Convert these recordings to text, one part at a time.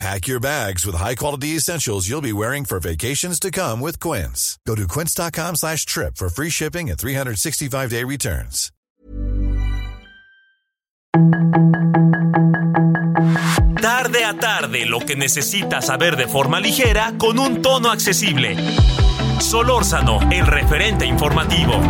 Pack your bags with high-quality essentials you'll be wearing for vacations to come with Quince. Go to quince.com slash trip for free shipping and 365-day returns. Tarde a tarde, lo que necesitas saber de forma ligera con un tono accesible. Solórzano, el referente informativo.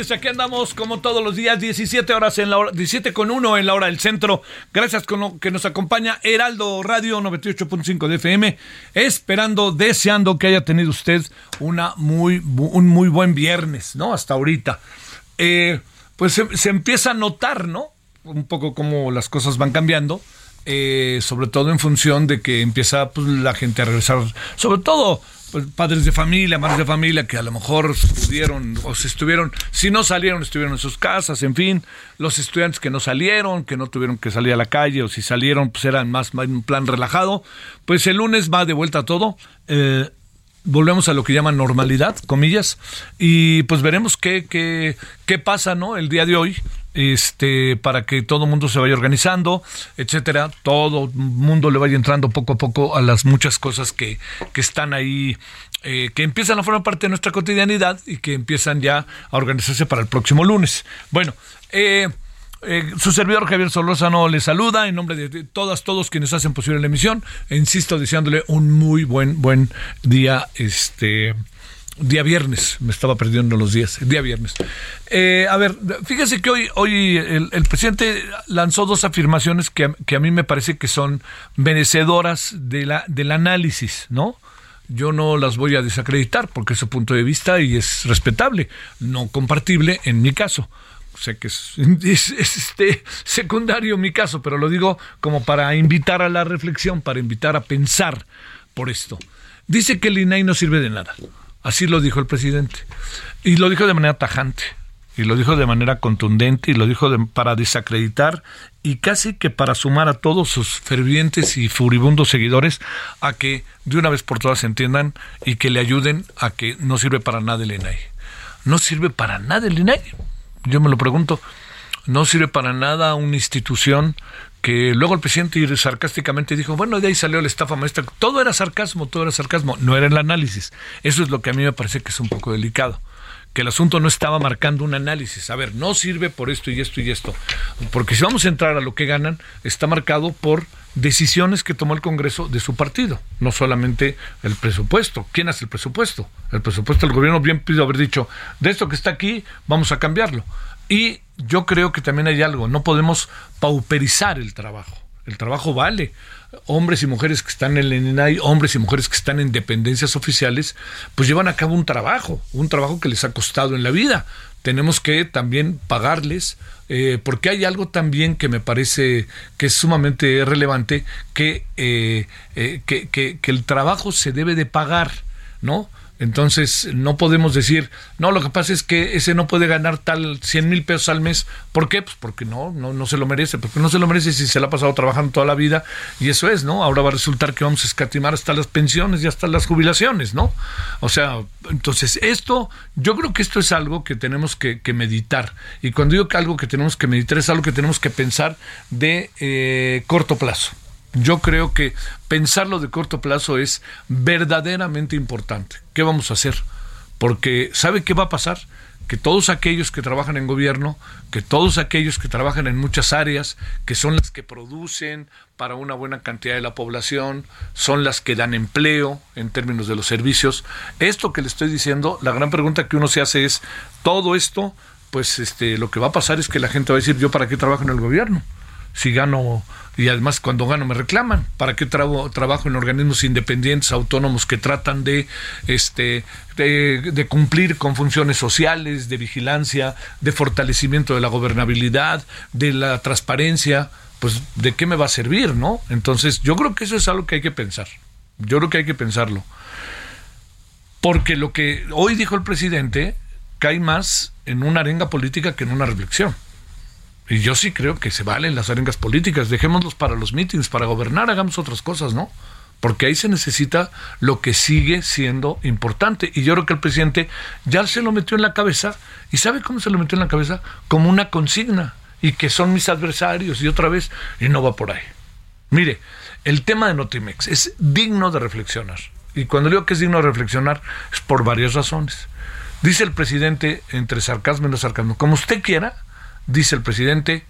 Aquí andamos como todos los días, 17 horas en la hora, 17 con 1 en la hora del centro. Gracias que nos acompaña Heraldo Radio 98.5 de FM. Esperando, deseando que haya tenido usted una muy, un muy buen viernes, ¿no? Hasta ahorita. Eh, pues se, se empieza a notar, ¿no? Un poco cómo las cosas van cambiando. eh, sobre todo en función de que empieza pues, la gente a regresar, sobre todo pues, padres de familia, madres de familia que a lo mejor pudieron o se estuvieron, si no salieron, estuvieron en sus casas, en fin, los estudiantes que no salieron, que no tuvieron que salir a la calle o si salieron, pues eran más, más un plan relajado, pues el lunes va de vuelta todo. eh, volvemos a lo que llaman normalidad, comillas, y pues veremos qué, qué, qué pasa, ¿no? El día de hoy, este, para que todo el mundo se vaya organizando, etcétera, todo el mundo le vaya entrando poco a poco a las muchas cosas que, que están ahí, eh, que empiezan a formar parte de nuestra cotidianidad y que empiezan ya a organizarse para el próximo lunes. Bueno, eh, eh, su servidor Javier Solórzano le saluda en nombre de, todas, todos quienes hacen posible la emisión. E insisto, deseándole un muy buen, buen día, este día viernes. Me estaba perdiendo los días. Día viernes. Eh, a ver, fíjese que hoy, hoy el, presidente lanzó dos afirmaciones que, que a mí me parece que son merecedoras de la, del análisis, ¿no? yo no las voy a desacreditar porque es su punto de vista y es respetable, no compartible en mi caso. Sé que es, este secundario mi caso, pero lo digo como para invitar a la reflexión, para invitar a pensar por esto. Dice que el INAI no sirve de nada. Así lo dijo el presidente. Y lo dijo de manera tajante. Y lo dijo de manera contundente y lo dijo de- para desacreditar y casi que para sumar a todos sus fervientes y furibundos seguidores a que de una vez por todas entiendan y que le ayuden a que no sirve para nada el INAI. No sirve para nada el INAI. Yo me lo pregunto. No sirve para nada una institución que luego el presidente sarcásticamente dijo, bueno, de ahí salió la estafa maestra. Todo era sarcasmo, todo era sarcasmo, no era el análisis. Eso es lo que a mí me parece que es un poco delicado que el asunto no estaba marcando un análisis. A ver, no sirve por esto y esto y esto. Porque si vamos a entrar a lo que ganan, está marcado por decisiones que tomó el Congreso de su partido, no solamente el presupuesto. ¿Quién hace el presupuesto? El presupuesto del gobierno bien pido haber dicho, de esto que está aquí, vamos a cambiarlo. Y yo creo que también hay algo, no podemos pauperizar el trabajo. El trabajo vale. Hombres y mujeres que están en el INAI, hombres y mujeres que están en dependencias oficiales, pues llevan a cabo un trabajo, un trabajo que les ha costado en la vida. Tenemos que también pagarles, eh, porque hay algo también que me parece que es sumamente relevante, que, eh, eh, que, que- que el trabajo se debe de pagar, ¿no? Entonces, no podemos decir, no, lo que pasa es que ese no puede ganar tal 100 mil pesos al mes. ¿Por qué? Pues porque no, no, no se lo merece. Porque no se lo merece si se la ha pasado trabajando toda la vida. Y eso es, ¿no? Ahora va a resultar que vamos a escatimar hasta las pensiones y hasta las jubilaciones, ¿no? O sea, entonces, esto, yo creo que esto es algo que tenemos que, que meditar. Y cuando digo que algo que tenemos que meditar es algo que tenemos que pensar de eh, corto plazo. Yo creo que pensarlo de corto plazo es verdaderamente importante. ¿Qué ¿qué vamos a hacer? Porque ¿sabe qué va a pasar? que todos aquellos que trabajan en gobierno, que todos aquellos que trabajan en muchas áreas, que son las que producen para una buena cantidad de la población, son las que dan empleo en términos de los servicios. Esto que le estoy diciendo, la gran pregunta que uno se hace es, todo esto, pues este, lo que va a pasar es que la gente va a decir, yo para qué trabajo en el gobierno, si gano y además cuando gano me reclaman. ¿Para qué trabajo en organismos independientes, autónomos que tratan de, este, de, cumplir con funciones sociales, de vigilancia, de fortalecimiento de la gobernabilidad, de la transparencia? Pues, ¿de qué me va a servir, no? Entonces, yo creo que eso es algo que hay que pensar. Yo creo que hay que pensarlo. Porque lo que hoy dijo el presidente cae más en una arenga política que en una reflexión. Y yo sí creo que se valen las arengas políticas. Dejémoslos para los mítines, para gobernar, hagamos otras cosas, ¿no? Porque ahí se necesita lo que sigue siendo importante. Y yo creo que el presidente ya se lo metió en la cabeza. ¿Y sabe cómo se lo metió en la cabeza? Como una consigna. Y que son mis adversarios. Y otra vez, y no va por ahí. Mire, el tema de Notimex es digno de reflexionar. Y cuando digo que es digno de reflexionar, es por varias razones. Dice el presidente, entre sarcasmo y no sarcasmo, como usted quiera, dice el presidente,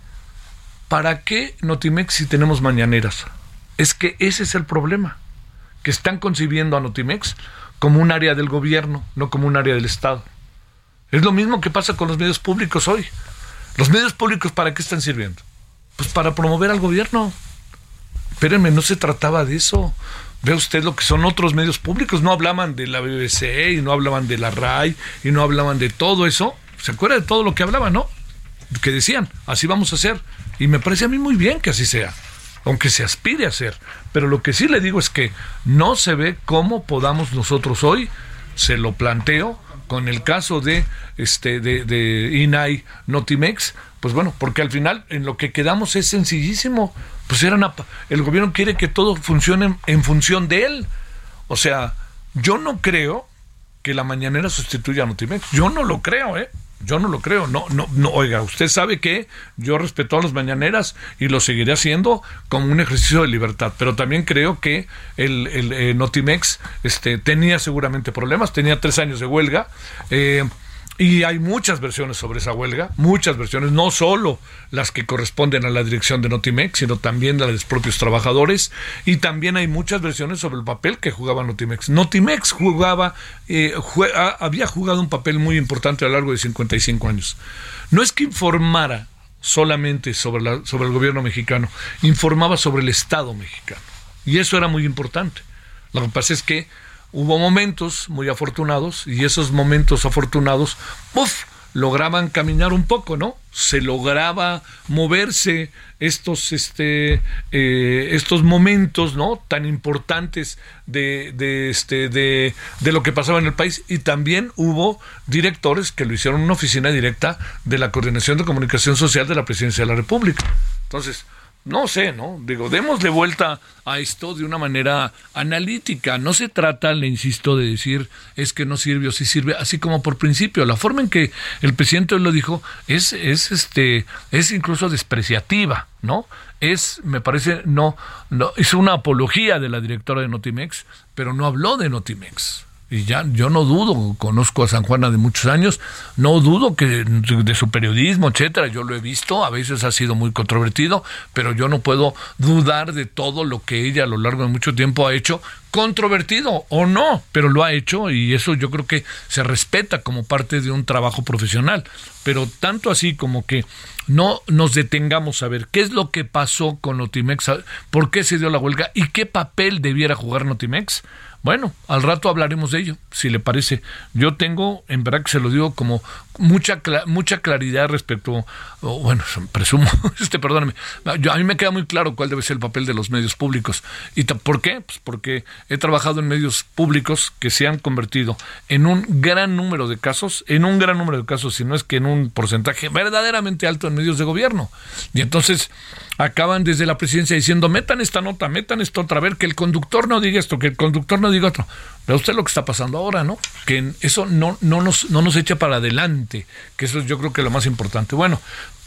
¿para qué Notimex si tenemos mañaneras? Es que ese es el problema, que están concibiendo a Notimex como un área del gobierno, no como un área del Estado. Es lo mismo que pasa con los medios públicos hoy. ¿Los medios públicos para qué están sirviendo? Pues para promover al gobierno. Espérenme, no se trataba de eso. Ve usted lo que son otros medios públicos. No hablaban de la BBC y no hablaban de la RAI y no hablaban de todo eso. ¿Se acuerda de todo lo que hablaban, no? Que decían, así vamos a hacer. Y me parece a mí muy bien que así sea, aunque se aspire a hacer. Pero lo que sí le digo es que no se ve cómo podamos nosotros hoy, se lo planteo, con el caso de este de, de INAI Notimex, pues bueno, porque al final en lo que quedamos es sencillísimo. Pues era el gobierno quiere que todo funcione en función de él. O sea, yo no creo que la mañanera sustituya a Notimex. Yo no lo creo, ¿eh? Yo no lo creo. No, no, no. Oiga, usted sabe que yo respeto a las mañaneras y lo seguiré haciendo como un ejercicio de libertad. Pero también creo que el, el eh, Notimex este, tenía seguramente problemas. Tenía tres años de huelga. Eh, y hay muchas versiones sobre esa huelga, muchas versiones, no solo las que corresponden a la dirección de Notimex, sino también de los propios trabajadores. Y también hay muchas versiones sobre el papel que jugaba Notimex. Notimex jugaba, eh, había jugado un papel muy importante a lo largo de 55 años. No es que informara solamente sobre, la, sobre el gobierno mexicano, informaba sobre el Estado mexicano. Y eso era muy importante. Lo que pasa es que hubo momentos muy afortunados y esos momentos afortunados, ¡puf! lograban caminar un poco, ¿no? Se lograba moverse estos, este, eh, estos momentos, ¿no? Tan importantes de, de, este, de, de lo que pasaba en el país. Y también hubo directores que lo hicieron en una oficina directa de la Coordinación de Comunicación Social de la Presidencia de la República. Entonces, no sé, ¿no? Digo, démosle vuelta a esto de una manera analítica. No se trata, le insisto, de decir es que no sirve o sí sirve, así como por principio. La forma en que el presidente lo dijo es, es este, es incluso despreciativa, ¿no? Es, me parece, no, no, es una apología de la directora de Notimex, pero no habló de Notimex y ya yo no dudo, conozco a San Juana de muchos años, no dudo que de su periodismo, etcétera, yo lo he visto, a veces ha sido muy controvertido, pero yo no puedo dudar de todo lo que ella a lo largo de mucho tiempo ha hecho, controvertido o no, pero lo ha hecho y eso yo creo que se respeta como parte de un trabajo profesional, pero tanto así como que no nos detengamos a ver qué es lo que pasó con Notimex, por qué se dio la huelga y qué papel debiera jugar Notimex bueno, al rato hablaremos de ello, si le parece. Yo tengo, en verdad que se lo digo como mucha mucha claridad respecto, bueno, presumo, este, perdóname, yo, a mí me queda muy claro cuál debe ser el papel de los medios públicos. ¿Y por qué? Pues porque he trabajado en medios públicos que se han convertido en un gran número de casos, en un gran número de casos, si no es que en un porcentaje verdaderamente alto en medios de gobierno. Y entonces acaban desde la presidencia diciendo, metan esta nota, metan esto otra, vez, que el conductor no diga esto, que el conductor no diga otro. Pero usted lo que está pasando ahora, ¿no? Que eso no, no, nos, no nos echa para adelante, que eso es yo creo que lo más importante. Bueno,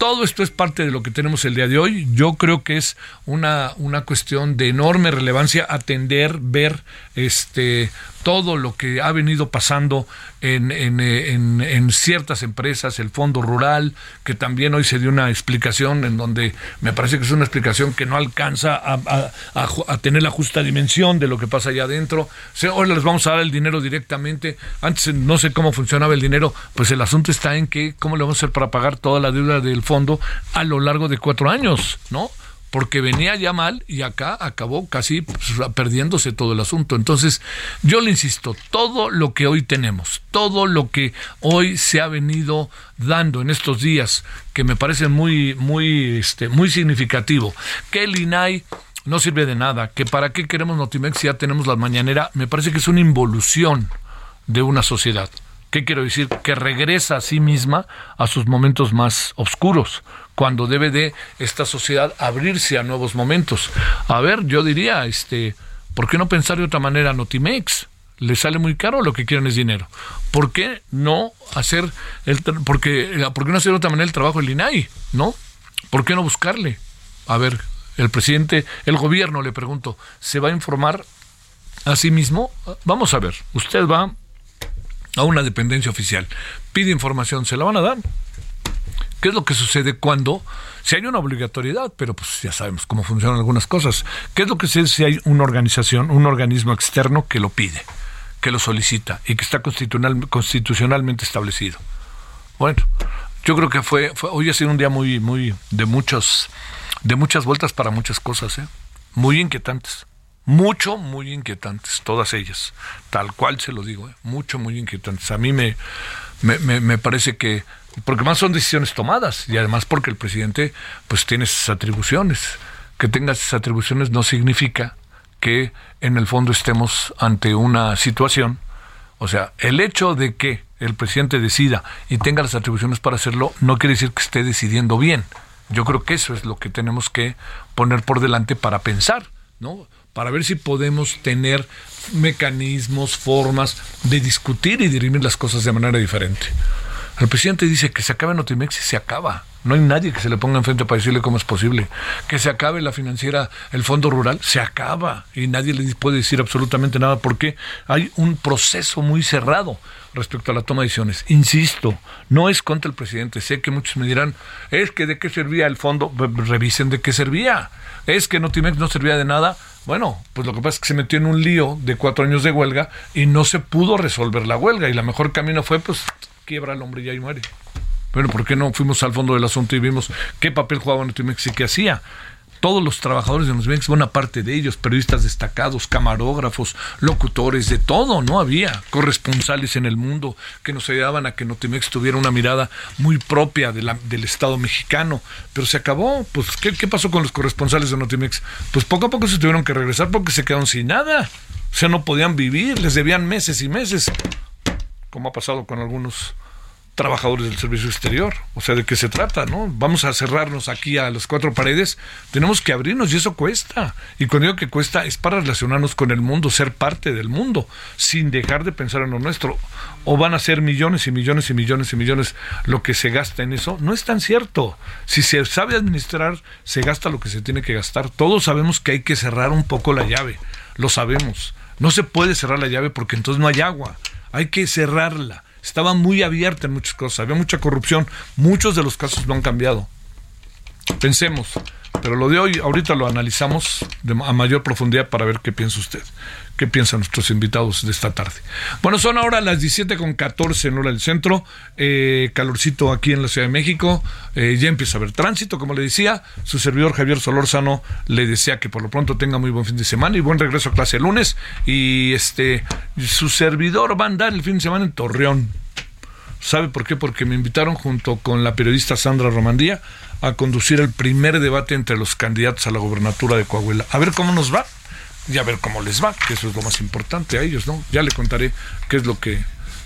todo esto es parte de lo que tenemos el día de hoy. Yo creo que es una, una cuestión de enorme relevancia atender, ver este todo lo que ha venido pasando en, en, ciertas empresas, el Fondo Rural, que también hoy se dio una explicación en donde me parece que es una explicación que no alcanza a, tener la justa dimensión de lo que pasa allá adentro. hoy les vamos a dar el dinero directamente. Antes no sé cómo funcionaba el dinero, pues el asunto está en que cómo le vamos a hacer para pagar toda la deuda del fondo a lo largo de cuatro años, ¿no? porque venía ya mal y acá acabó casi pues, perdiéndose todo el asunto. Entonces, yo le insisto, todo lo que hoy tenemos, todo lo que hoy se ha venido dando en estos días, que me parece muy, muy, este, muy significativo, que el INAI no sirve de nada, que para qué queremos Notimex si ya tenemos la mañanera, me parece que es una involución de una sociedad. ¿Qué quiero decir? Que regresa a sí misma a sus momentos más oscuros cuando debe de esta sociedad abrirse a nuevos momentos. A ver, yo diría, este, ¿por qué no pensar de otra manera Notimex? Le sale muy caro, lo que quieren es dinero. ¿Por qué no hacer el porque ¿por qué no hacer de otra manera el trabajo del INAI? ¿No? ¿Por qué no buscarle? A ver, el presidente, el gobierno, le pregunto, ¿se va a informar a sí mismo? Vamos a ver, usted va a una dependencia oficial, pide información, ¿se la van a dar? ¿Qué es lo que sucede cuando, si hay una obligatoriedad, pero pues ya sabemos cómo funcionan algunas cosas, qué es lo que sucede si hay una organización, un organismo externo que lo pide, que lo solicita y que está constitucional, constitucionalmente establecido? Bueno, yo creo que fue, hoy ha sido un día muy, muy, de muchos, de muchas vueltas para muchas cosas, ¿eh? muy inquietantes mucho, muy inquietantes, todas ellas, tal cual se lo digo, ¿eh? mucho, muy inquietantes. A mí me, me, me, parece que porque más son decisiones tomadas y además porque el presidente pues tiene esas atribuciones. Que tenga esas atribuciones no significa que en el fondo estemos ante una situación, o sea, el hecho de que el presidente decida y tenga las atribuciones para hacerlo no quiere decir que esté decidiendo bien. Yo creo que eso es lo que tenemos que poner por delante para pensar, ¿no? Para ver si podemos tener mecanismos, formas de discutir y dirimir las cosas de manera diferente. El presidente dice que se acabe Notimex y se acaba. No hay nadie que se le ponga enfrente para decirle cómo es posible. Que se acabe la financiera, el fondo rural, se acaba. Y nadie le puede decir absolutamente nada porque hay un proceso muy cerrado respecto a la toma de decisiones. Insisto, no es contra el presidente. Sé que muchos me dirán, es que de qué servía el fondo. Revisen de qué servía. Es que Notimex no servía de nada. Bueno, pues lo que pasa es que se metió en un lío de cuatro años de huelga y no se pudo resolver la huelga. Y la mejor camino fue, pues, quiebra el hombre y ahí muere. Bueno, ¿por qué no fuimos al fondo del asunto y vimos qué papel jugaba Notimex y qué hacía? Todos los trabajadores de Notimex, buena parte de ellos, periodistas destacados, camarógrafos, locutores, de todo, ¿no? Había corresponsales en el mundo que nos ayudaban a que Notimex tuviera una mirada muy propia del Estado mexicano. Pero se acabó, pues, ¿qué, ¿qué pasó con los corresponsales de Notimex? Pues poco a poco se tuvieron que regresar porque se quedaron sin nada. O sea, no podían vivir, les debían meses y meses como ha pasado con algunos trabajadores del servicio exterior. O sea, ¿de qué se trata? ¿no? Vamos a cerrarnos aquí a las cuatro paredes, tenemos que abrirnos y eso cuesta. Y cuando digo que cuesta es para relacionarnos con el mundo, ser parte del mundo, sin dejar de pensar en lo nuestro. O van a ser millones y millones y millones y millones lo que se gasta en eso. No es tan cierto. Si se sabe administrar, se gasta lo que se tiene que gastar. Todos sabemos que hay que cerrar un poco la llave. Lo sabemos. No se puede cerrar la llave porque entonces no hay agua hay que cerrarla. Estaba muy abierta en muchas cosas, había mucha corrupción, muchos de los casos no han cambiado. Pensemos, pero lo de hoy, ahorita lo analizamos a mayor profundidad para ver qué piensa usted, qué piensan nuestros invitados de esta tarde. Bueno, son ahora las 17 con 14 en hora del centro, eh, calorcito aquí en la Ciudad de México, eh, ya empieza a haber tránsito, como le decía, su servidor Javier Solórzano le desea que por lo pronto tenga muy buen fin de semana y buen regreso a clase el lunes, y este, su servidor va a andar el fin de semana en Torreón. ¿Sabe por qué? Porque me invitaron junto con la periodista Sandra Romandía a conducir el primer debate entre los candidatos a la gobernatura de Coahuila. A ver cómo nos va y a ver cómo les va, que eso es lo más importante a ellos, ¿no? Ya le contaré qué es lo que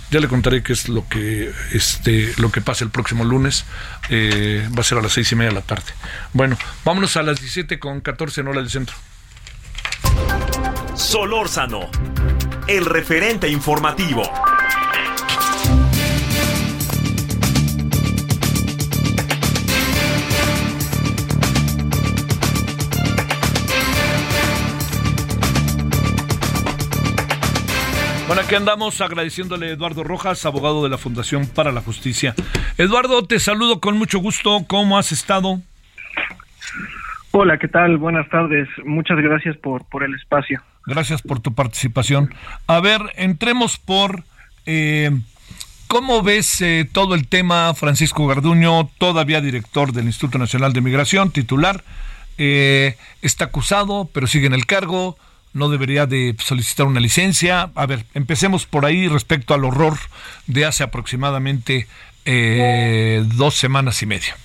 ya le contaré qué es lo que este lo que pasa el próximo lunes eh, va a ser a las seis y media de la tarde. Bueno vámonos a las 17 con 14 en hora del centro. Solórzano el referente informativo Aquí andamos agradeciéndole a Eduardo Rojas, abogado de la Fundación para la Justicia. Eduardo, te saludo con mucho gusto. ¿Cómo has estado? Hola, ¿qué tal? Buenas tardes. Muchas gracias por, por el espacio. Gracias por tu participación. A ver, entremos por... Eh, ¿Cómo ves eh, todo el tema, Francisco Garduño, todavía director del Instituto Nacional de Migración, titular? Eh, está acusado, pero sigue en el cargo no debería de solicitar una licencia. A ver, empecemos por ahí respecto al horror de hace aproximadamente eh, dos semanas y media.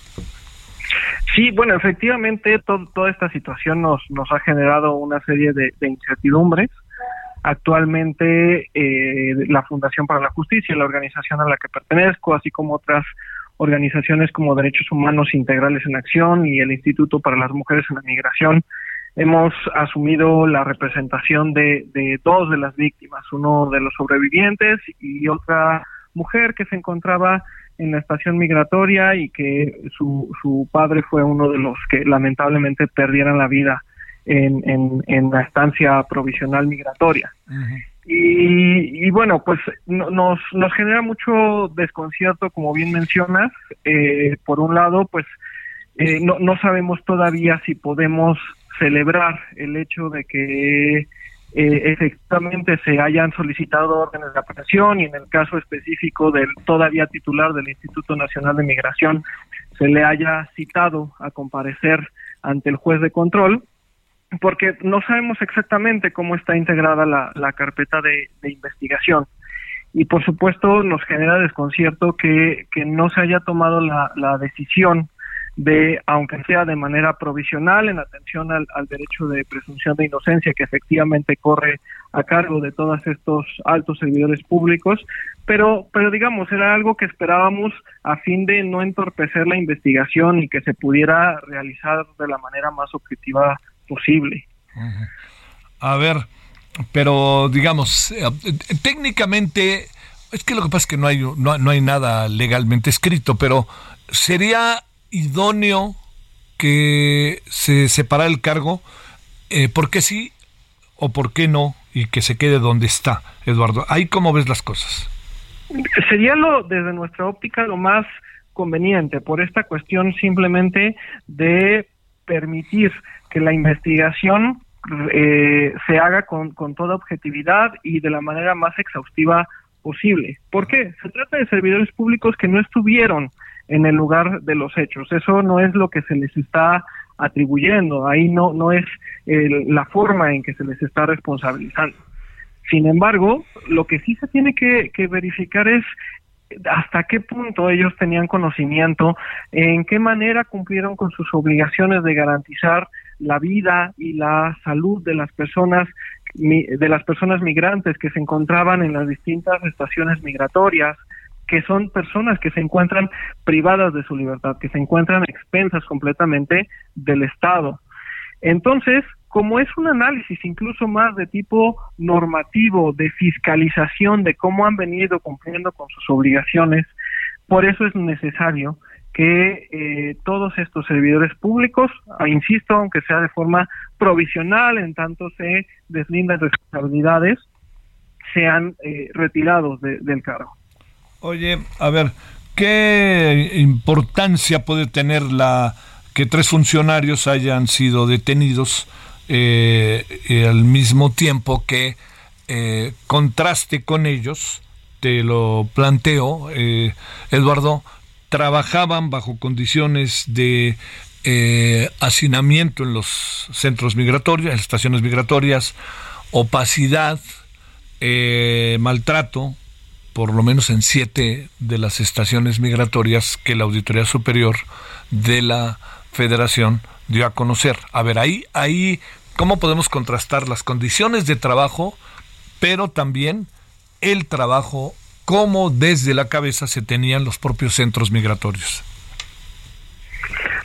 Sí, bueno, efectivamente toda esta situación nos, nos ha generado una serie de, incertidumbres. Actualmente eh, la Fundación para la Justicia, la organización a la que pertenezco, así como otras organizaciones como Derechos Humanos Integrales en Acción y el Instituto para las Mujeres en la Migración, hemos asumido la representación de, de dos de las víctimas, uno de los sobrevivientes y otra mujer que se encontraba en la estación migratoria y que su, su padre fue uno de los que lamentablemente perdieran la vida en, en, en la estancia provisional migratoria. y, y, bueno, pues nos, nos genera mucho desconcierto, como bien mencionas. Eh, por un lado, pues eh, no, no sabemos todavía si podemos celebrar el hecho de que eh, efectivamente se hayan solicitado órdenes de aprehensión y en el caso específico del todavía titular del Instituto Nacional de Migración se le haya citado a comparecer ante el juez de control porque no sabemos exactamente cómo está integrada la, carpeta de, investigación. Y por supuesto nos genera desconcierto que, no se haya tomado la decisión de, aunque sea de manera provisional, en atención al, derecho de presunción de inocencia que efectivamente corre a cargo de todos estos altos servidores públicos, pero, pero digamos, era algo que esperábamos a fin de no entorpecer la investigación y que se pudiera realizar de la manera más objetiva posible. A ver, pero digamos, eh, técnicamente, es que lo que pasa es que no hay, no, no hay nada legalmente escrito, pero sería idóneo que se separa el cargo, eh, ¿por qué sí o por qué no? Y que se quede donde está, Eduardo. ¿Ahí cómo ves las cosas? Sería lo, desde nuestra óptica, lo más conveniente, por esta cuestión simplemente de permitir que la investigación eh, se haga con, con toda objetividad y de la manera más exhaustiva posible. ¿Por qué? Se trata de servidores públicos que no estuvieron en el lugar de los hechos. Eso no es lo que se les está atribuyendo, ahí no, no es la forma en que se les está responsabilizando. Sin embargo, lo que sí se tiene que, que verificar es hasta qué punto ellos tenían conocimiento, en qué manera cumplieron con sus obligaciones de garantizar la vida y la salud de las personas de las personas migrantes que se encontraban en las distintas estaciones migratorias, que son personas que se encuentran privadas de su libertad, que se encuentran expensas completamente del Estado. Entonces, como es un análisis incluso más de tipo normativo, de fiscalización de cómo han venido cumpliendo con sus obligaciones, por eso es necesario que eh, todos estos servidores públicos, ah, insisto, aunque sea de forma provisional, en tanto se deslindan responsabilidades, sean eh, retirados del cargo. Oye, a ver, ¿qué importancia puede tener la que tres funcionarios hayan sido detenidos eh, al mismo tiempo que eh, contraste con ellos? Te lo planteo, eh, Eduardo, trabajaban bajo condiciones de hacinamiento en los centros migratorios, en las estaciones migratorias, opacidad, maltrato, por lo menos en siete de las estaciones migratorias que la Auditoría Superior de la Federación dio a conocer. A ver, ahí, ahí, ¿cómo podemos contrastar las condiciones de trabajo, pero también el trabajo, cómo desde la cabeza se tenían los propios centros migratorios?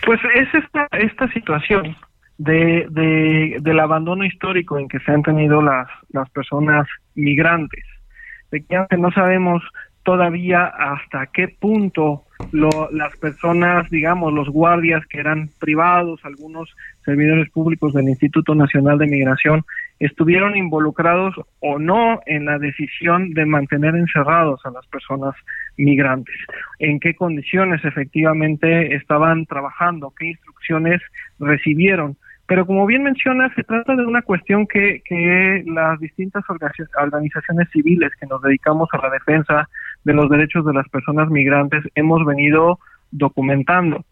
Pues es esta, esta situación de, de, del abandono histórico en que se han tenido las, las personas migrantes efectivamente no sabemos todavía hasta qué punto las personas, digamos, los guardias que eran privados, algunos servidores públicos del Instituto Nacional de Migración, estuvieron involucrados o no en la decisión de mantener encerrados a las personas migrantes, en qué condiciones efectivamente estaban trabajando, qué instrucciones recibieron. Pero como bien menciona, se trata de una cuestión que, que las distintas organizaciones civiles que nos dedicamos a la defensa de los derechos de las personas migrantes hemos venido documentando.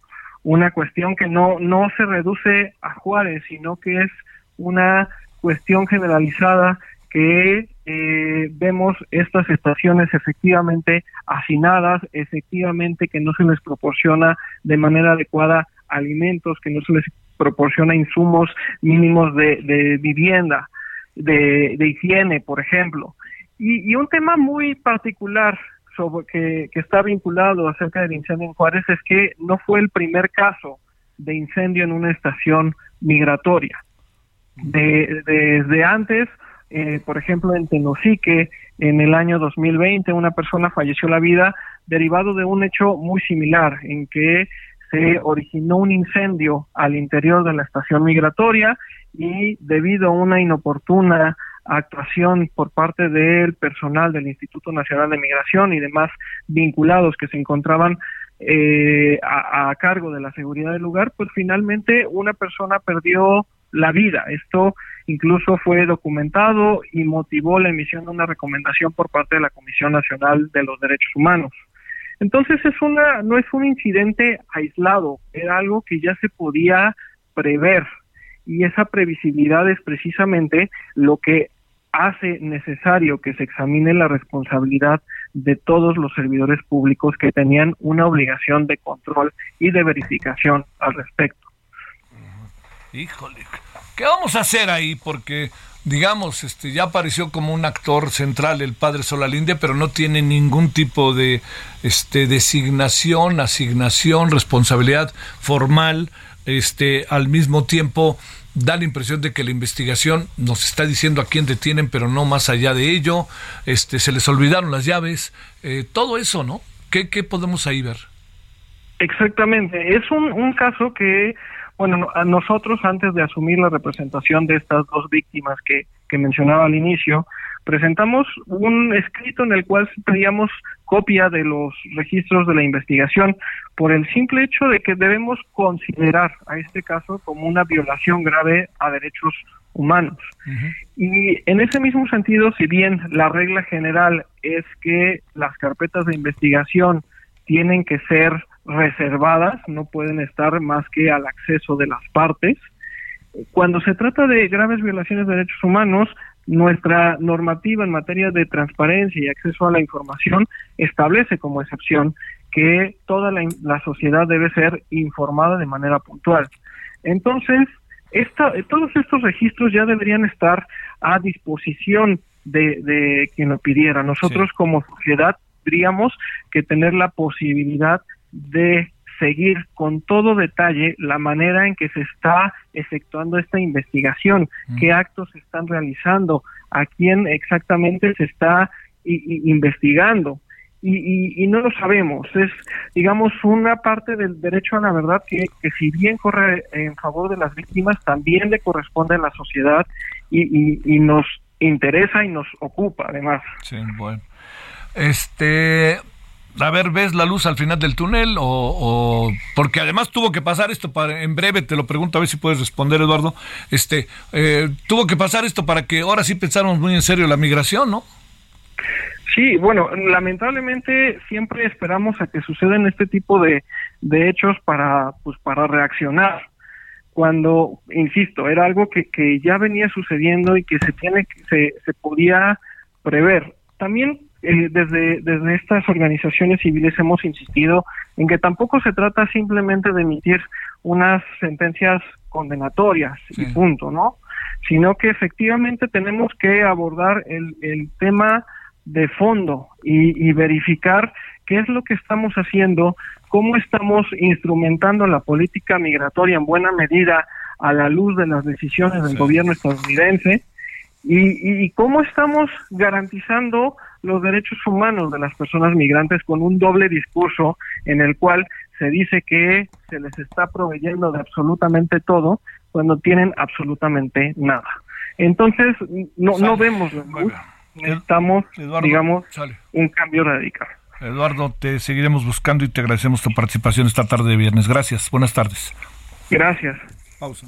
Una cuestión que no, no se reduce a Juárez, sino que es una cuestión generalizada que eh, vemos estas estaciones efectivamente hacinadas, efectivamente que no se les proporciona de manera adecuada alimentos, que no se les proporciona insumos mínimos de, vivienda, de, higiene, por ejemplo. Y, un tema muy particular sobre que, que está vinculado acerca del incendio en Juárez es que no fue el primer caso de incendio en una estación migratoria. De, desde antes, eh, por ejemplo, en Tenosique, en el año 2020, una persona falleció la vida derivado de un hecho muy similar, en que se originó un incendio al interior de la estación migratoria y debido a una inoportuna actuación por parte del personal del Instituto Nacional de Migración y demás vinculados que se encontraban eh, a, a, cargo de la seguridad del lugar, pues finalmente una persona perdió la vida. Esto incluso fue documentado y motivó la emisión de una recomendación por parte de la Comisión Nacional de los Derechos Humanos. Entonces es una, no es un incidente aislado, era algo que ya se podía prever y esa previsibilidad es precisamente lo que hace necesario que se examine la responsabilidad de todos los servidores públicos que tenían una obligación de control y de verificación al respecto. Híjole, ¿qué vamos a hacer ahí? Porque digamos, este, ya apareció como un actor central el padre Solalinde, pero no tiene ningún tipo de este, designación, asignación, responsabilidad formal. Este, al mismo tiempo, da la impresión de que la investigación nos está diciendo a quién detienen, pero no más allá de ello. Este, se les olvidaron las llaves, eh, todo eso, ¿no? ¿Qué, ¿Qué podemos ahí ver? Exactamente, es un, un caso que bueno, a nosotros antes de asumir la representación de estas dos víctimas que, que mencionaba al inicio, presentamos un escrito en el cual pedíamos copia de los registros de la investigación por el simple hecho de que debemos considerar a este caso como una violación grave a derechos humanos. Y en ese mismo sentido, si bien la regla general es que las carpetas de investigación tienen que ser reservadas, no pueden estar más que al acceso de las partes. Cuando se trata de graves violaciones de derechos humanos, nuestra normativa en materia de transparencia y acceso a la información establece como excepción que toda la, sociedad debe ser informada de manera puntual. Entonces, esta, todos estos registros ya deberían estar a disposición de, de quien lo pidiera. Nosotros como sociedad tendríamos que tener la posibilidad de seguir con todo detalle la manera en que se está efectuando esta investigación, mm. qué actos se están realizando, a quién exactamente se está investigando. Y, no lo sabemos. Es, digamos, una parte del derecho a la verdad que, que, si bien corre en favor de las víctimas, también le corresponde a la sociedad y, y nos interesa y nos ocupa, además. Sí, bueno. Este, a ver, ¿ves la luz al final del túnel? O, porque además tuvo que pasar esto para, en breve te lo pregunto a ver si puedes responder, Eduardo. Este, eh, tuvo que pasar esto para que ahora sí pensáramos muy en serio la migración, ¿no? Sí, bueno, lamentablemente siempre esperamos a que sucedan este tipo de, de hechos para, pues, para reaccionar. Cuando, insisto, era algo que, que ya venía sucediendo y que se tiene, se, se podía prever. También eh, desde, desde estas organizaciones civiles hemos insistido en que tampoco se trata simplemente de emitir unas sentencias condenatorias y punto, ¿no? Sino que efectivamente tenemos que abordar el, el tema de fondo y, y verificar qué es lo que estamos haciendo, cómo estamos instrumentando la política migratoria en buena medida a la luz de las decisiones del gobierno estadounidense y, y, cómo estamos garantizando los derechos humanos de las personas migrantes con un doble discurso en el cual se dice que se les está proveyendo de absolutamente todo cuando tienen absolutamente nada. Entonces, no, no vemos la luz. Necesitamos, digamos, un cambio radical. Eduardo, te seguiremos buscando y te agradecemos tu participación esta tarde de viernes. Gracias. Buenas tardes. Gracias. Pausa.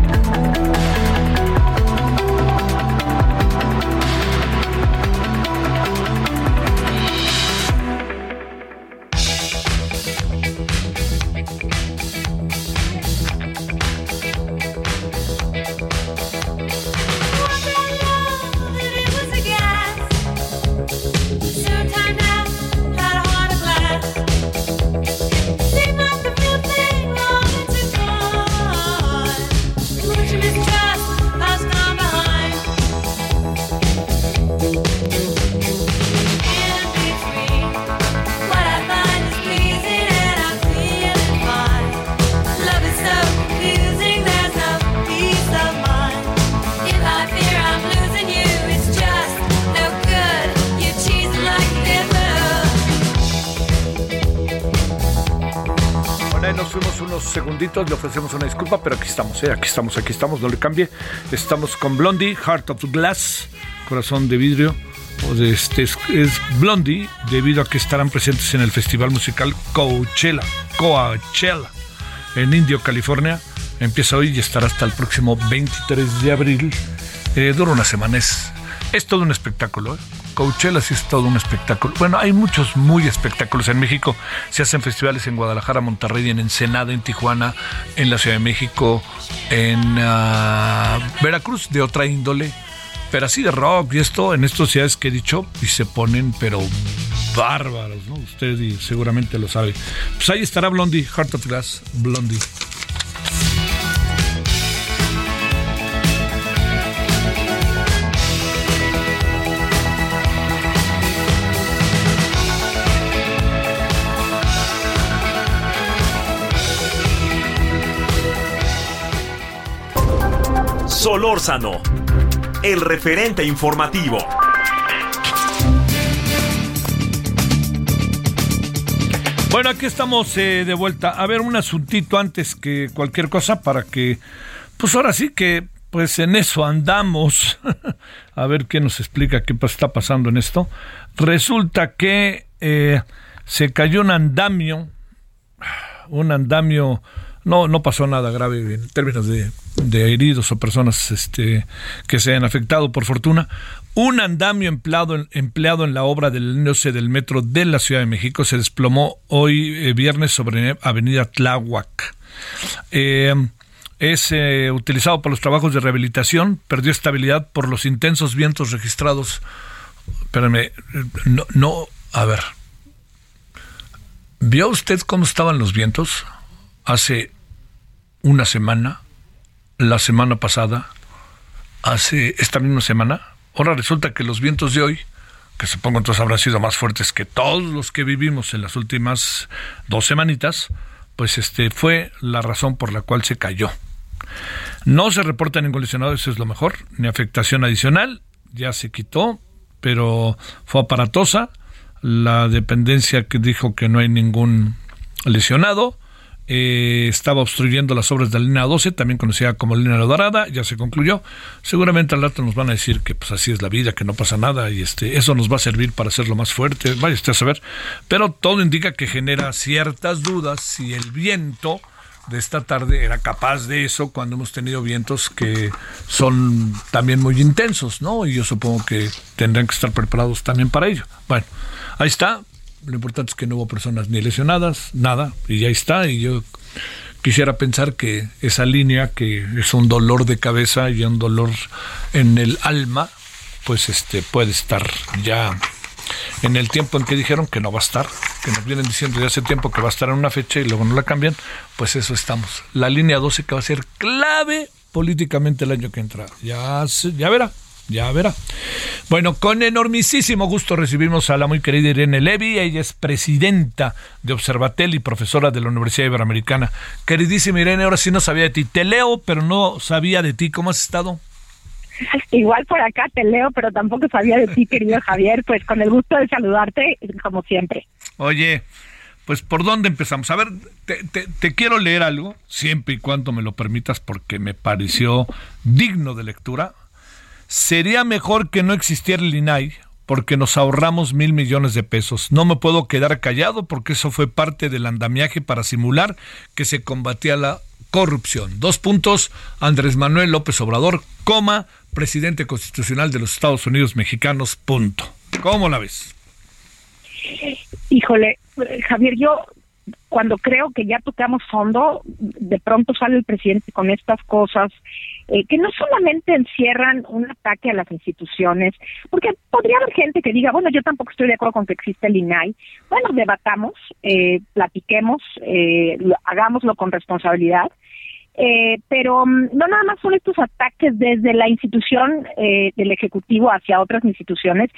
Ofrecemos una disculpa, pero aquí estamos, ¿eh? aquí estamos, aquí estamos, no le cambie. Estamos con Blondie, Heart of Glass, corazón de vidrio. Este es, es Blondie, debido a que estarán presentes en el festival musical Coachella, Coachella, en Indio, California. Empieza hoy y estará hasta el próximo 23 de abril. Eh, dura una semana, es, es todo un espectáculo. ¿eh? Coachella sí es todo un espectáculo. Bueno, hay muchos muy espectáculos en México. Se hacen festivales en Guadalajara, Monterrey, en Ensenada, en Tijuana, en la Ciudad de México, en ah, Veracruz, de otra índole. Pero así de rock y esto, en estos ciudades que he dicho, y se ponen, pero bárbaros, ¿no? Usted seguramente lo sabe. Pues ahí estará Blondie, Heart of Glass, Blondie. Solórzano, el referente informativo. Bueno, aquí estamos eh, de vuelta. A ver, un asuntito antes que cualquier cosa para que, pues ahora sí que, pues en eso andamos. A ver qué nos explica qué está pasando en esto. Resulta que eh, se cayó un andamio, un andamio no, no pasó nada grave en términos de, heridos o personas este, que se hayan afectado, por fortuna. Un andamio empleado, empleado en la obra del NOC del metro de la Ciudad de México se desplomó hoy eh, viernes sobre Avenida Tláhuac. Eh, es eh, utilizado por los trabajos de rehabilitación, perdió estabilidad por los intensos vientos registrados. Espérame, no, no, a ver. ¿Vio usted cómo estaban los vientos? Hace una semana, la semana pasada, hace esta misma semana. Ahora resulta que los vientos de hoy, que supongo entonces habrán sido más fuertes que todos los que vivimos en las últimas dos semanitas, pues este fue la razón por la cual se cayó. No se reporta ningún lesionado, eso es lo mejor, ni afectación adicional, ya se quitó, pero fue aparatosa. La dependencia que dijo que no hay ningún lesionado eh, estaba obstruyendo las obras de la línea 12, también conocida como línea dorada, ya se concluyó. Seguramente al rato nos van a decir que pues así es la vida, que no pasa nada y este eso nos va a servir para hacerlo más fuerte, vaya usted a saber. Pero todo indica que genera ciertas dudas si el viento de esta tarde era capaz de eso cuando hemos tenido vientos que son también muy intensos, ¿no? Y yo supongo que tendrán que estar preparados también para ello. Bueno, ahí está. Lo importante es que no hubo personas ni lesionadas, nada, y ya está. Y yo quisiera pensar que esa línea, que es un dolor de cabeza y un dolor en el alma, pues este puede estar ya en el tiempo en que dijeron que no va a estar, que nos vienen diciendo ya hace tiempo que va a estar en una fecha y luego no la cambian, pues eso estamos. La línea 12 que va a ser clave políticamente el año que entra. Ya, ya verá. Ya verá. Bueno, con enormísimo gusto recibimos a la muy querida Irene Levy. Ella es presidenta de Observatel y profesora de la Universidad Iberoamericana. Queridísima Irene, ahora sí no sabía de ti. Te leo, pero no sabía de ti. ¿Cómo has estado? Igual por acá te leo, pero tampoco sabía de ti, querido Javier. Pues con el gusto de saludarte, como siempre. Oye, pues ¿por dónde empezamos? A ver, te, te, quiero leer algo, siempre y cuando me lo permitas, porque me pareció digno de lectura. Sería mejor que no existiera el INAI, porque nos ahorramos mil millones de pesos. No me puedo quedar callado porque eso fue parte del andamiaje para simular que se combatía la corrupción. Dos puntos, Andrés Manuel López Obrador, coma, presidente constitucional de los Estados Unidos mexicanos, punto. ¿Cómo la ves? Híjole, Javier, yo cuando creo que ya tocamos fondo, de pronto sale el presidente con estas cosas eh, que no solamente encierran un ataque a las instituciones, porque podría haber gente que diga, bueno, yo tampoco estoy de acuerdo con que existe el INAI. Bueno, debatamos, eh, platiquemos, eh, hagámoslo con responsabilidad. Eh, pero mm, no nada más son estos ataques desde la institución eh, del Ejecutivo hacia otras instituciones,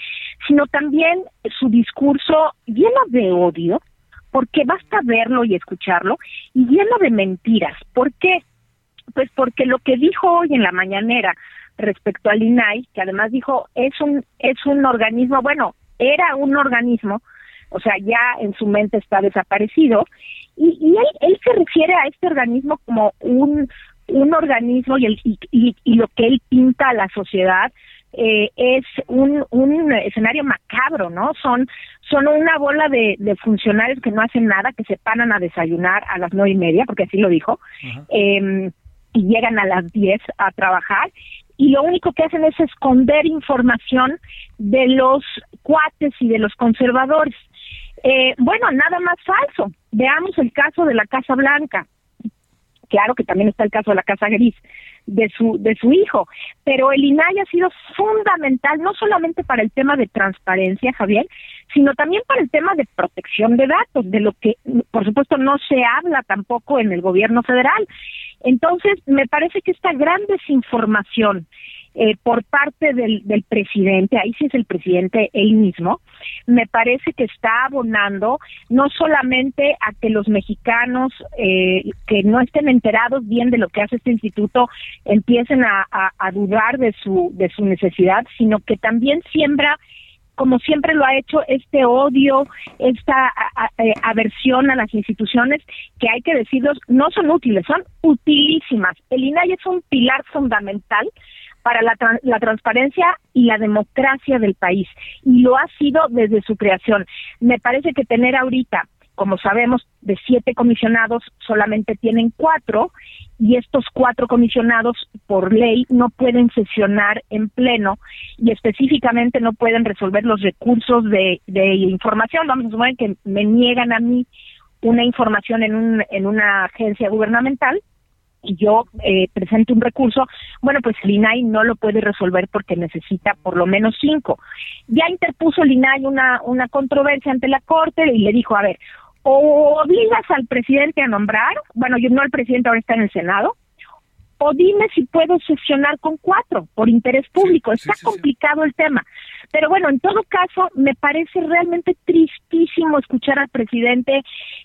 sino también su discurso lleno de odio, porque basta verlo y escucharlo, y lleno de mentiras. ¿Por qué? Pues porque lo que dijo hoy en la mañanera respecto al INAI, que además dijo es un es un organismo, bueno, era un organismo, o sea, ya en su mente está desaparecido, y, y él, él se refiere a este organismo como un, un organismo y, el, y, y, lo que él pinta a la sociedad eh, es un, un escenario macabro, ¿no? Son, son una bola de, de funcionarios que no hacen nada, que se paran a desayunar a las nueve y media, porque así lo dijo, eh, y llegan a las diez a trabajar, y lo único que hacen es esconder información de los cuates y de los conservadores. Eh, bueno, nada más falso. Veamos el caso de la Casa Blanca. Claro que también está el caso de la Casa Gris de su de su hijo, pero el INAI ha sido fundamental no solamente para el tema de transparencia, Javier, sino también para el tema de protección de datos, de lo que por supuesto no se habla tampoco en el gobierno federal. Entonces, me parece que esta gran desinformación eh, por parte del, del presidente, ahí sí es el presidente él mismo, me parece que está abonando no solamente a que los mexicanos eh, que no estén enterados bien de lo que hace este instituto empiecen a, a, dudar de su, de su necesidad, sino que también siembra como siempre lo ha hecho, este odio, esta eh, aversión a las instituciones, que hay que decirlos, no son útiles, son utilísimas. El INAI es un pilar fundamental para la, la transparencia y la democracia del país. Y lo ha sido desde su creación. Me parece que tener ahorita como sabemos, de siete comisionados solamente tienen cuatro y estos cuatro comisionados por ley no pueden sesionar en pleno y específicamente no pueden resolver los recursos de, de información. Vamos a suponer que me niegan a mí una información en, un, en una agencia gubernamental y yo eh, presento un recurso, bueno, pues el INAI no lo puede resolver porque necesita por lo menos cinco. Ya interpuso el INAI una, una controversia ante la Corte y le dijo, a ver, o obligas al presidente a nombrar, bueno, yo no el presidente ahora está en el Senado, o dime si puedo sesionar con cuatro por interés público. Está complicado el tema. Pero bueno, en todo caso, me parece realmente tristísimo escuchar al presidente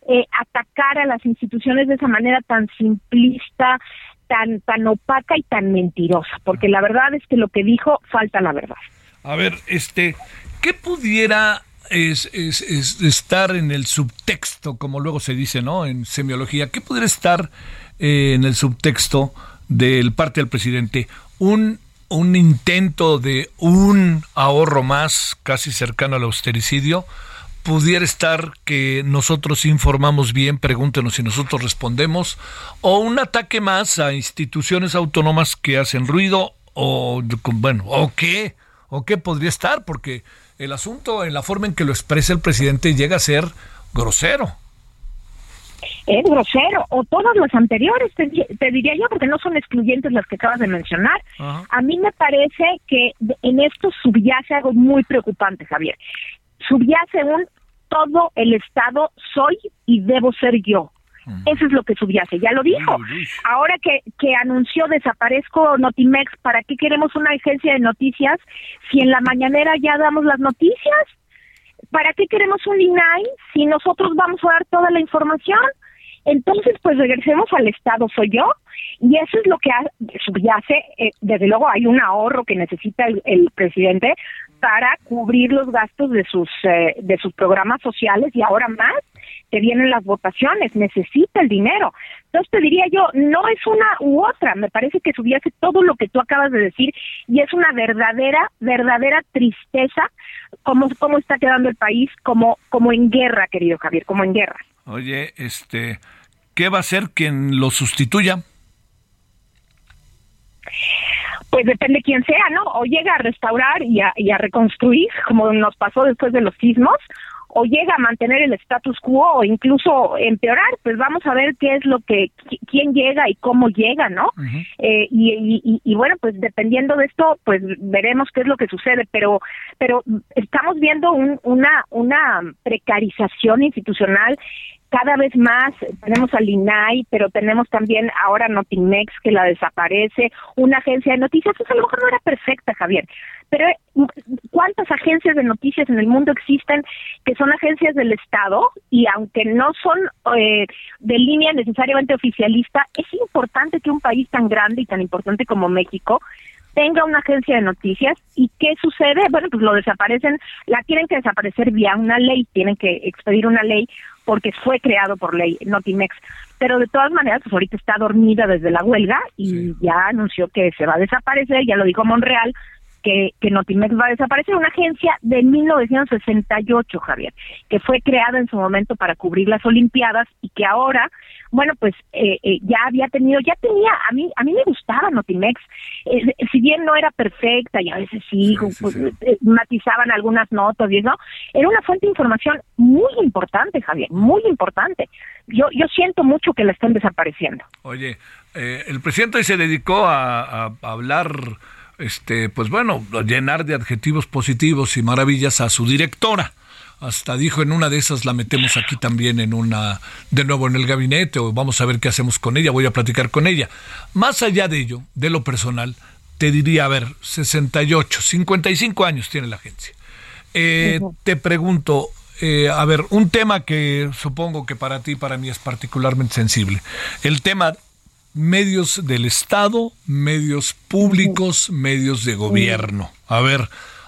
eh, atacar a las instituciones de esa manera tan simplista, tan, tan opaca y tan mentirosa, porque la verdad es que lo que dijo falta la verdad. A ver, este, ¿qué pudiera es, es, estar en el subtexto, como luego se dice, ¿no? En semiología, ¿qué pudiera estar eh, en el subtexto del parte del presidente? Un, un intento de un ahorro más, casi cercano al austericidio, pudiera estar que nosotros informamos bien, pregúntenos si nosotros respondemos, o un ataque más a instituciones autónomas que hacen ruido, o bueno, o qué, o qué podría estar, porque el asunto en la forma en que lo expresa el presidente llega a ser grosero es grosero, o todos los anteriores, te, diría yo, porque no son excluyentes las que acabas de mencionar. A mí me parece que en esto subyace algo muy preocupante, Javier. Subyace un todo el Estado soy y debo ser yo. Eso es lo que subyace, ya lo dijo. Ahora que, que anunció desaparezco Notimex, ¿para qué queremos una agencia de noticias si en la mañanera ya damos las noticias? ¿Para qué queremos un INAI si nosotros vamos a dar toda la información? Entonces, pues regresemos al Estado, soy yo, y eso es lo que subyace. Eh, desde luego, hay un ahorro que necesita el, presidente para cubrir los gastos de sus eh, de sus programas sociales y ahora más que vienen las votaciones, necesita el dinero. Entonces te diría yo, no es una u otra, me parece que subyace todo lo que tú acabas de decir y es una verdadera, verdadera tristeza cómo, cómo está quedando el país como, como en guerra, querido Javier, como en guerra. Oye, este, ¿qué va a ser quien lo sustituya? Pues depende quién sea, ¿no? O llega a restaurar y a, y a reconstruir, como nos pasó después de los sismos, o llega a mantener el status quo o incluso empeorar, pues vamos a ver qué es lo que, quién llega y cómo llega, ¿no? eh, y, y, bueno, pues dependiendo de esto, pues veremos qué es lo que sucede, pero, pero estamos viendo un, una, una precarización institucional cada vez más tenemos al INAI, pero tenemos también ahora Notimex que la desaparece, una agencia de noticias, eso a lo mejor no era perfecta, Javier, pero ¿cuántas agencias de noticias en el mundo existen que son agencias del Estado y aunque no son eh, de línea necesariamente oficialista, es importante que un país tan grande y tan importante como México tenga una agencia de noticias y qué sucede, bueno, pues lo desaparecen, la tienen que desaparecer vía una ley, tienen que expedir una ley porque fue creado por ley Notimex, pero de todas maneras, pues ahorita está dormida desde la huelga y ya anunció que se va a desaparecer, ya lo dijo Monreal, que, que Notimex va a desaparecer, una agencia de 1968, Javier, que fue creada en su momento para cubrir las Olimpiadas y que ahora, bueno, pues eh, eh, ya había tenido, ya tenía, a mí a mí me gustaba Notimex, eh, si bien no era perfecta y a veces sí, pues, matizaban algunas notas y eso, era una fuente de información muy importante, Javier, muy importante. Yo yo siento mucho que la están desapareciendo. Oye, el presidente se dedicó a, a hablar este, pues bueno, llenar de adjetivos positivos y maravillas a su directora. Hasta dijo en una de esas la metemos aquí también en una, de nuevo en el gabinete o vamos a ver qué hacemos con ella, voy a platicar con ella. Más allá de ello, de lo personal, te diría, a ver, 68, 55 años tiene la agencia. Eh, te pregunto, eh, a ver, un tema que supongo que para ti para mí es particularmente sensible. El tema medios del Estado, medios públicos, medios de gobierno. A ver,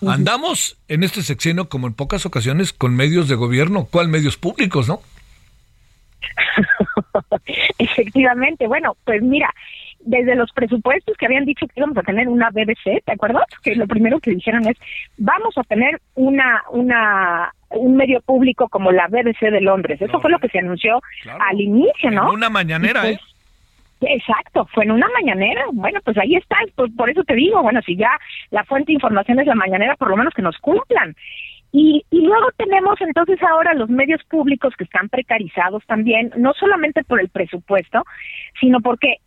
andamos en este sexenio como en pocas ocasiones con medios de gobierno, ¿cuál medios públicos, no? Efectivamente, bueno, pues mira, desde los presupuestos que habían dicho que íbamos a tener una BBC, ¿te acuerdas? Que lo primero que dijeron es, vamos a tener una, una, un medio público como la BBC de Londres. Eso fue lo que se anunció al inicio, ¿no? una mañanera, pues, ¿eh? Exacto, fue en una mañanera. Bueno, pues ahí está, pues por eso te digo, bueno, si ya la fuente de información es la mañanera, por lo menos que nos cumplan. Y, y luego tenemos entonces ahora los medios públicos que están precarizados también, no solamente por el presupuesto, sino porque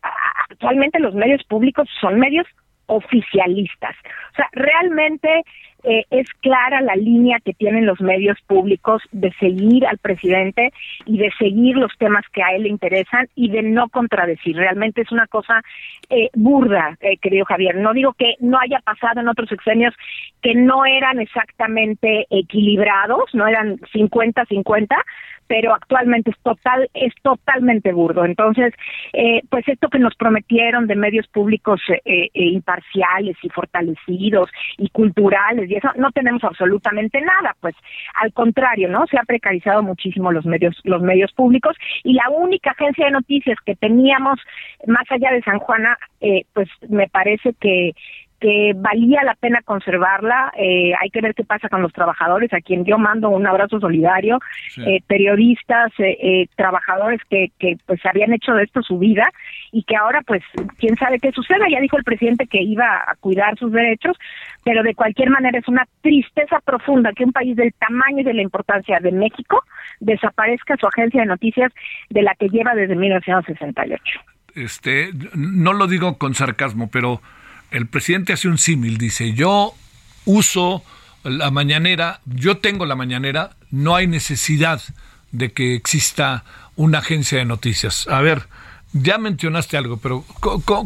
actualmente los medios públicos son medios oficialistas. O sea, realmente eh, es clara la línea que tienen los medios públicos de seguir al presidente y de seguir los temas que a él le interesan y de no contradecir. Realmente es una cosa eh, burda, eh, querido Javier. No digo que no haya pasado en otros sexenios que no eran exactamente equilibrados, no eran 50-50, pero actualmente es total es totalmente burdo. Entonces, eh, pues esto que nos prometieron de medios públicos eh, eh, imparciales y fortalecidos y culturales y eso no tenemos absolutamente nada, pues al contrario, ¿no? Se ha precarizado muchísimo los medios los medios públicos y la única agencia de noticias que teníamos más allá de San Juana, pues me parece que que valía la pena conservarla. Eh, hay que ver qué pasa con los trabajadores, a quien yo mando un abrazo solidario, eh, periodistas, eh, trabajadores que, que pues habían hecho de esto su vida y que ahora pues quién sabe qué suceda. Ya dijo el presidente que iba a cuidar sus derechos, pero de cualquier manera es una tristeza profunda que un país del tamaño y de la importancia de México desaparezca su agencia de noticias de la que lleva desde 1968. Este, no lo digo con sarcasmo, pero el presidente hace un símil, dice, yo uso la mañanera, yo tengo la mañanera, no hay necesidad de que exista una agencia de noticias. A ver, ya mencionaste algo, pero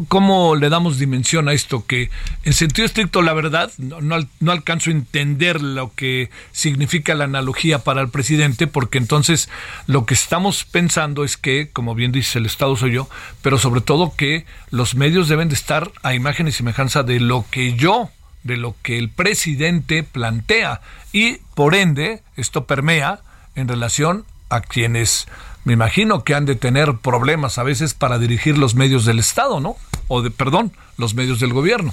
¿cómo, le damos dimensión a esto? Que en sentido estricto, la verdad, no, no, alcanzo a entender lo que significa la analogía para el presidente, porque entonces lo que estamos pensando es que, como bien dice el Estado soy yo, pero sobre todo que los medios deben de estar a imagen y semejanza de lo que yo, de lo que el presidente plantea, y por ende esto permea en relación a quienes me imagino que han de tener problemas a veces para dirigir los medios del Estado, ¿no? O de, perdón, los medios del gobierno.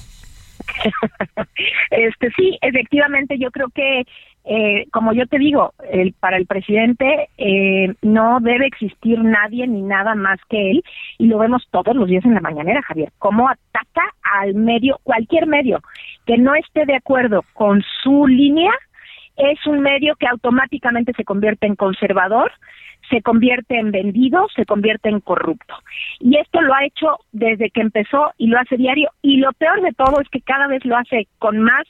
este sí, efectivamente, yo creo que eh, como yo te digo, el, para el presidente eh, no debe existir nadie ni nada más que él, y lo vemos todos los días en la mañanera, Javier, cómo ataca al medio, cualquier medio que no esté de acuerdo con su línea, es un medio que automáticamente se convierte en conservador, se convierte en vendido, se convierte en corrupto. Y esto lo ha hecho desde que empezó y lo hace diario. Y lo peor de todo es que cada vez lo hace con más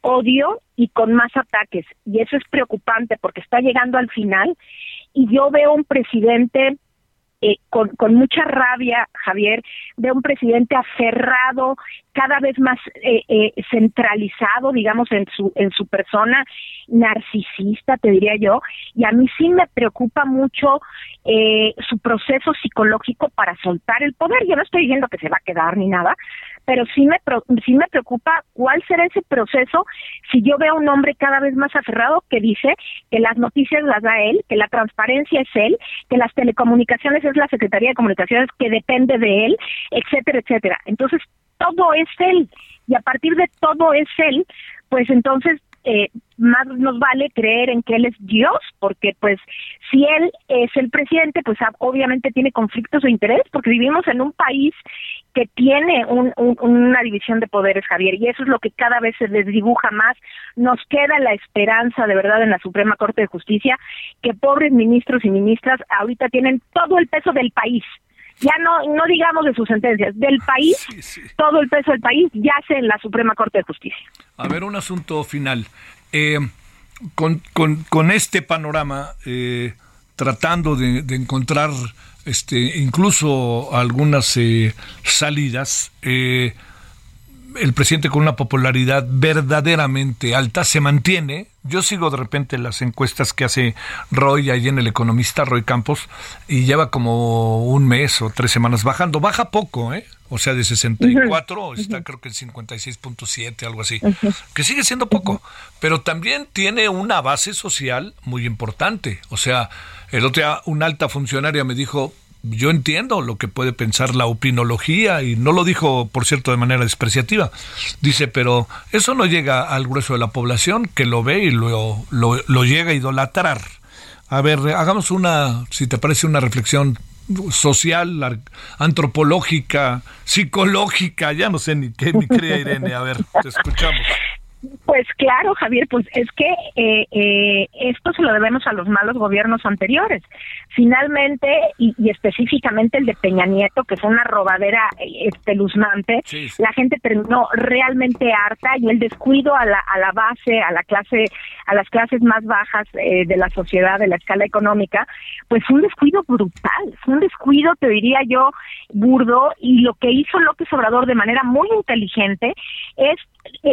odio y con más ataques. Y eso es preocupante porque está llegando al final y yo veo un presidente eh, con, con, mucha rabia, Javier, de un presidente aferrado, cada vez más eh, eh, centralizado, digamos, en su, en su persona, narcisista, te diría yo, y a mí sí me preocupa mucho su proceso psicológico para soltar el poder. Yo no estoy diciendo que se va a quedar ni nada, pero sí me, sí me preocupa cuál será ese proceso si yo veo a un hombre cada vez más aferrado que dice que las noticias las da él, que la transparencia es él, que las telecomunicaciones es la Secretaría de Comunicaciones que depende de él, etcétera, etcétera. Entonces, todo es él y a partir de todo es él, pues entonces eh, más nos vale creer en que él es Dios, porque pues si él es el presidente, pues obviamente tiene conflictos de interés, porque vivimos en un país que tiene una división de poderes, Javier, y eso es lo que cada vez se desdibuja más. Nos queda la esperanza, de verdad, en la Suprema Corte de Justicia, que pobres ministros y ministras ahorita tienen todo el peso del país. Ya no, no digamos de sus sentencias, del país, todo el peso del país yace en la Suprema Corte de Justicia. A ver, un asunto final. Eh, con, con, este panorama, eh, tratando de, de encontrar este, incluso algunas eh, salidas, eh, el presidente con una popularidad verdaderamente alta se mantiene. Yo sigo de repente las encuestas que hace Roy ahí en El Economista, Roy Campos, y lleva como un mes o tres semanas bajando. Baja poco, ¿eh? O sea, de 64 está creo que en 56.7, algo así. Que sigue siendo poco, pero también tiene una base social muy importante. O sea, el otro día una alta funcionaria me dijo, yo entiendo lo que puede pensar la opinología y no lo dijo, por cierto, de manera despreciativa. Dice, pero eso no llega al grueso de la población que lo ve y lo, lo, llega a idolatrar. A ver, hagamos una, si te parece, una reflexión social, antropológica, psicológica, ya no sé ni qué, mi querida Irene. A ver, te escuchamos. Pues claro, Javier, pues es que eh, eh, esto se lo debemos a los malos gobiernos anteriores. Finalmente, y, específicamente el de Peña Nieto, que fue una robadera eh, espeluznante, la gente terminó realmente harta y el descuido a la, a la base, a la clase, a las clases más bajas de la sociedad, de la escala económica, pues fue un descuido brutal, fue un descuido, te diría yo, burdo, y lo que hizo López Obrador de manera muy inteligente es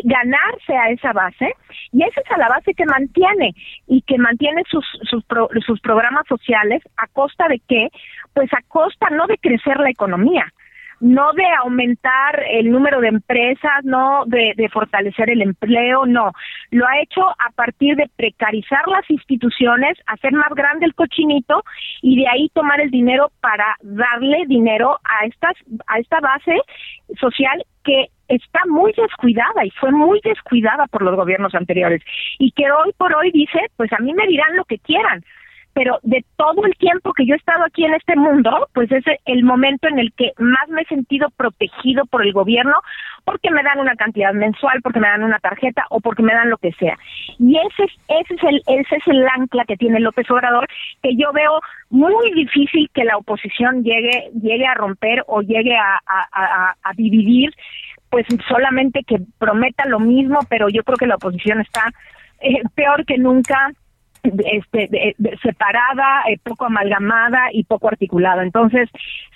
ganarse a esa base y esa es a la base que mantiene y que mantiene sus sus, sus programas sociales a costa de qué pues a costa no de crecer la economía no de aumentar el número de empresas, no de, de, fortalecer el empleo, no. Lo ha hecho a partir de precarizar las instituciones, hacer más grande el cochinito y de ahí tomar el dinero para darle dinero a estas a esta base social que está muy descuidada y fue muy descuidada por los gobiernos anteriores y que hoy por hoy dice, pues a mí me dirán lo que quieran, pero de todo el tiempo que yo he estado aquí en este mundo, pues es el momento en el que más me he sentido protegido por el gobierno, porque me dan una cantidad mensual, porque me dan una tarjeta o porque me dan lo que sea. Y ese es, ese es el, ese es el ancla que tiene López Obrador, que yo veo muy difícil que la oposición llegue, llegue a romper o llegue a, dividir, pues solamente que prometa lo mismo, pero yo creo que la oposición está eh, peor que nunca este, separada, eh, poco amalgamada y poco articulada. Entonces,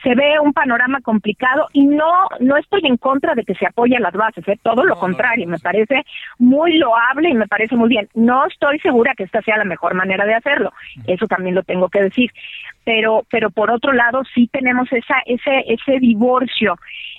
se ve un panorama complicado y no no estoy en contra de que se apoyen las bases, ¿eh? todo lo contrario, me parece muy loable y me parece muy bien. No estoy segura que esta sea la mejor manera de hacerlo, eso también lo tengo que decir. Pero pero por otro lado sí tenemos esa ese ese divorcio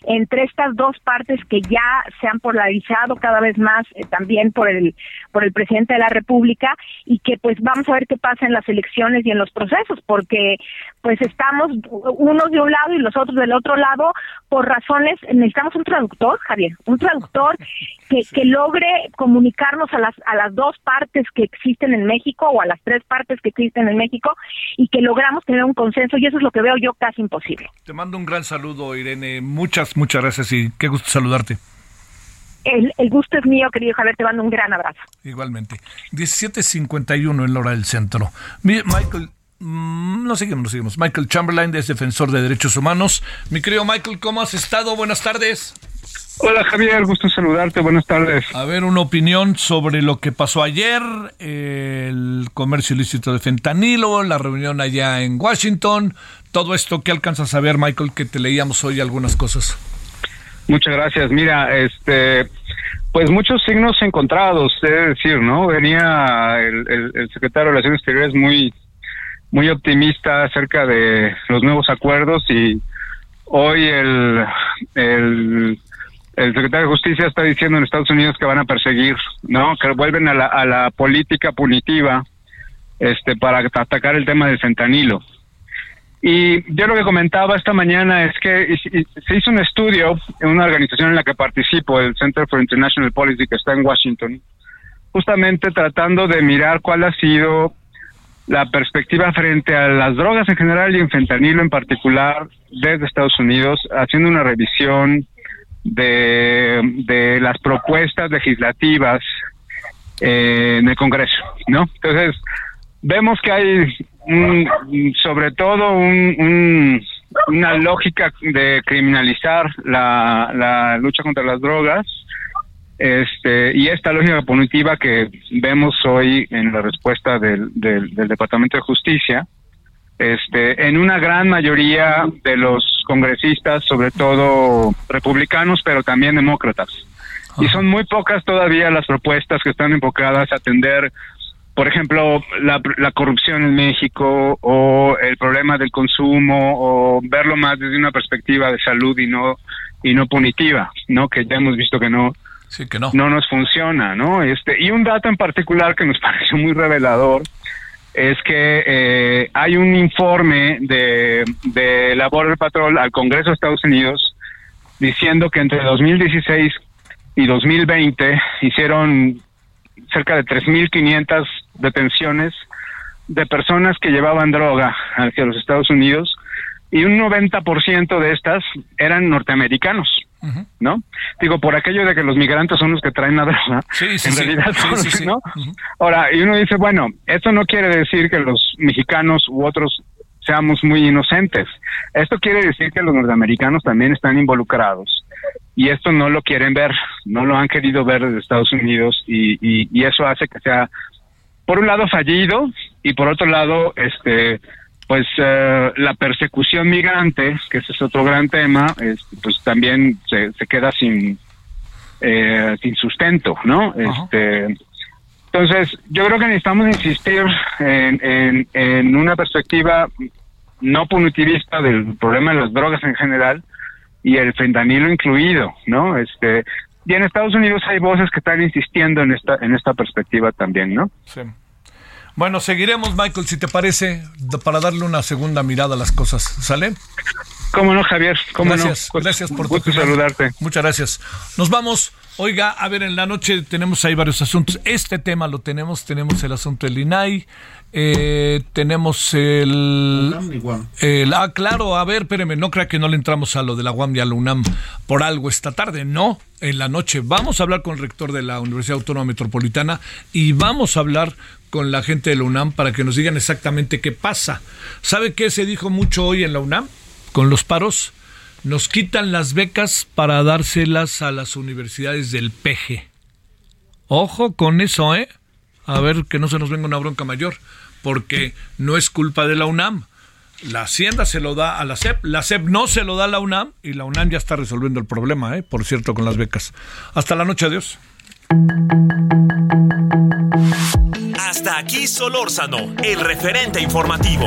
entre estas dos partes que ya se han polarizado cada vez más eh, también por el por el presidente de la República y que pues vamos a ver qué pasa en las elecciones y en los procesos, porque pues estamos unos de un lado y los otros del otro lado por razones, necesitamos un traductor, Javier, un traductor que, que logre comunicarnos a las, a las dos partes que existen en México o a las tres partes que existen en México y que logramos tener un consenso y eso es lo que veo yo casi imposible. Te mando un gran saludo, Irene. Muchas, muchas gracias y qué gusto saludarte. El, gusto es mío, querido Javier, te mando un gran abrazo. Igualmente. 17.51 en la hora del centro. Michael, mm, no seguimos, no seguimos. Michael Chamberlain es defensor de derechos humanos. Mi querido Michael, ¿cómo has estado? Buenas tardes. Hola Javier, gusto saludarte, buenas tardes. A ver, una opinión sobre lo que pasó ayer, el comercio ilícito de fentanilo, la reunión allá en Washington, todo esto, ¿qué alcanzas a ver, Michael, que te leíamos hoy algunas cosas? Muchas gracias. Mira, este, pues muchos signos encontrados, es decir, ¿no? Venía el, el, secretario de Relaciones Exteriores muy, muy optimista acerca de los nuevos acuerdos y hoy el, el, el secretario de Justicia está diciendo en Estados Unidos que van a perseguir, ¿no? Que vuelven a la, política punitiva, este, para atacar el tema del fentanilo. Y yo lo que comentaba esta mañana es que se hizo un estudio en una organización en la que participo, el Center for International Policy, que está en Washington, justamente tratando de mirar cuál ha sido la perspectiva frente a las drogas en general y en fentanilo en particular desde Estados Unidos, haciendo una revisión de, de las propuestas legislativas eh, en el Congreso, ¿no? Entonces, vemos que hay sobre todo un, una lógica de criminalizar la, la lucha contra las drogas este y esta lógica punitiva que vemos hoy en la respuesta del, del, Departamento de Justicia este en una gran mayoría de los congresistas sobre todo republicanos pero también demócratas y son muy pocas todavía las propuestas que están enfocadas a atender por ejemplo, la, la, corrupción en México o el problema del consumo o verlo más desde una perspectiva de salud y no y no punitiva, ¿no? Que ya hemos visto que no que no. no nos funciona, ¿no? Este y un dato en particular que nos pareció muy revelador es que eh, hay un informe de, de la Border Patrol al Congreso de Estados Unidos diciendo que entre 2016 y 2020 hicieron cerca de 3.500 detenciones de personas que llevaban droga hacia los Estados Unidos y un 90% de estas eran norteamericanos, ¿no? Digo, por aquello de que los migrantes son los que traen la droga, en realidad son ¿no? Ahora, y uno dice, bueno, esto no quiere decir que los mexicanos u otros seamos muy inocentes. Esto quiere decir que los norteamericanos también están involucrados y esto no lo quieren ver, no lo han querido ver desde Estados Unidos y, y, eso hace que sea, por un lado, fallido y por otro lado, este, pues eh, la persecución migrante, que ese es otro gran tema, pues también se, se queda sin, eh, sin sustento, ¿no? Este, entonces, yo creo que necesitamos insistir en, en, en una perspectiva no punitivista del problema de las drogas en general, y el fentanilo incluido, ¿no? Este, y en Estados Unidos hay voces que están insistiendo en esta en esta perspectiva también, ¿no? Sí. Bueno, seguiremos, Michael, si te parece, para darle una segunda mirada a las cosas. ¿Sale? ¿Cómo no, Javier? ¿Cómo gracias, no? gracias por tu saludarte. Muchas gracias. Nos vamos. Oiga, a ver, en la noche tenemos ahí varios asuntos. Este tema lo tenemos, tenemos el asunto del INAI, eh, tenemos el, el... Ah, claro, a ver, espéreme, no crea que no le entramos a lo de la UAM y a la UNAM por algo esta tarde, no, en la noche. Vamos a hablar con el rector de la Universidad Autónoma Metropolitana y vamos a hablar con la gente de la UNAM para que nos digan exactamente qué pasa. ¿Sabe qué se dijo mucho hoy en la UNAM con los paros? Nos quitan las becas para dárselas a las universidades del PG. Ojo con eso, ¿eh? A ver que no se nos venga una bronca mayor, porque no es culpa de la UNAM. La Hacienda se lo da a la SEP, la SEP no se lo da a la UNAM y la UNAM ya está resolviendo el problema, ¿eh? por cierto, con las becas. Hasta la noche, adiós. Hasta aquí Solórzano, el referente informativo.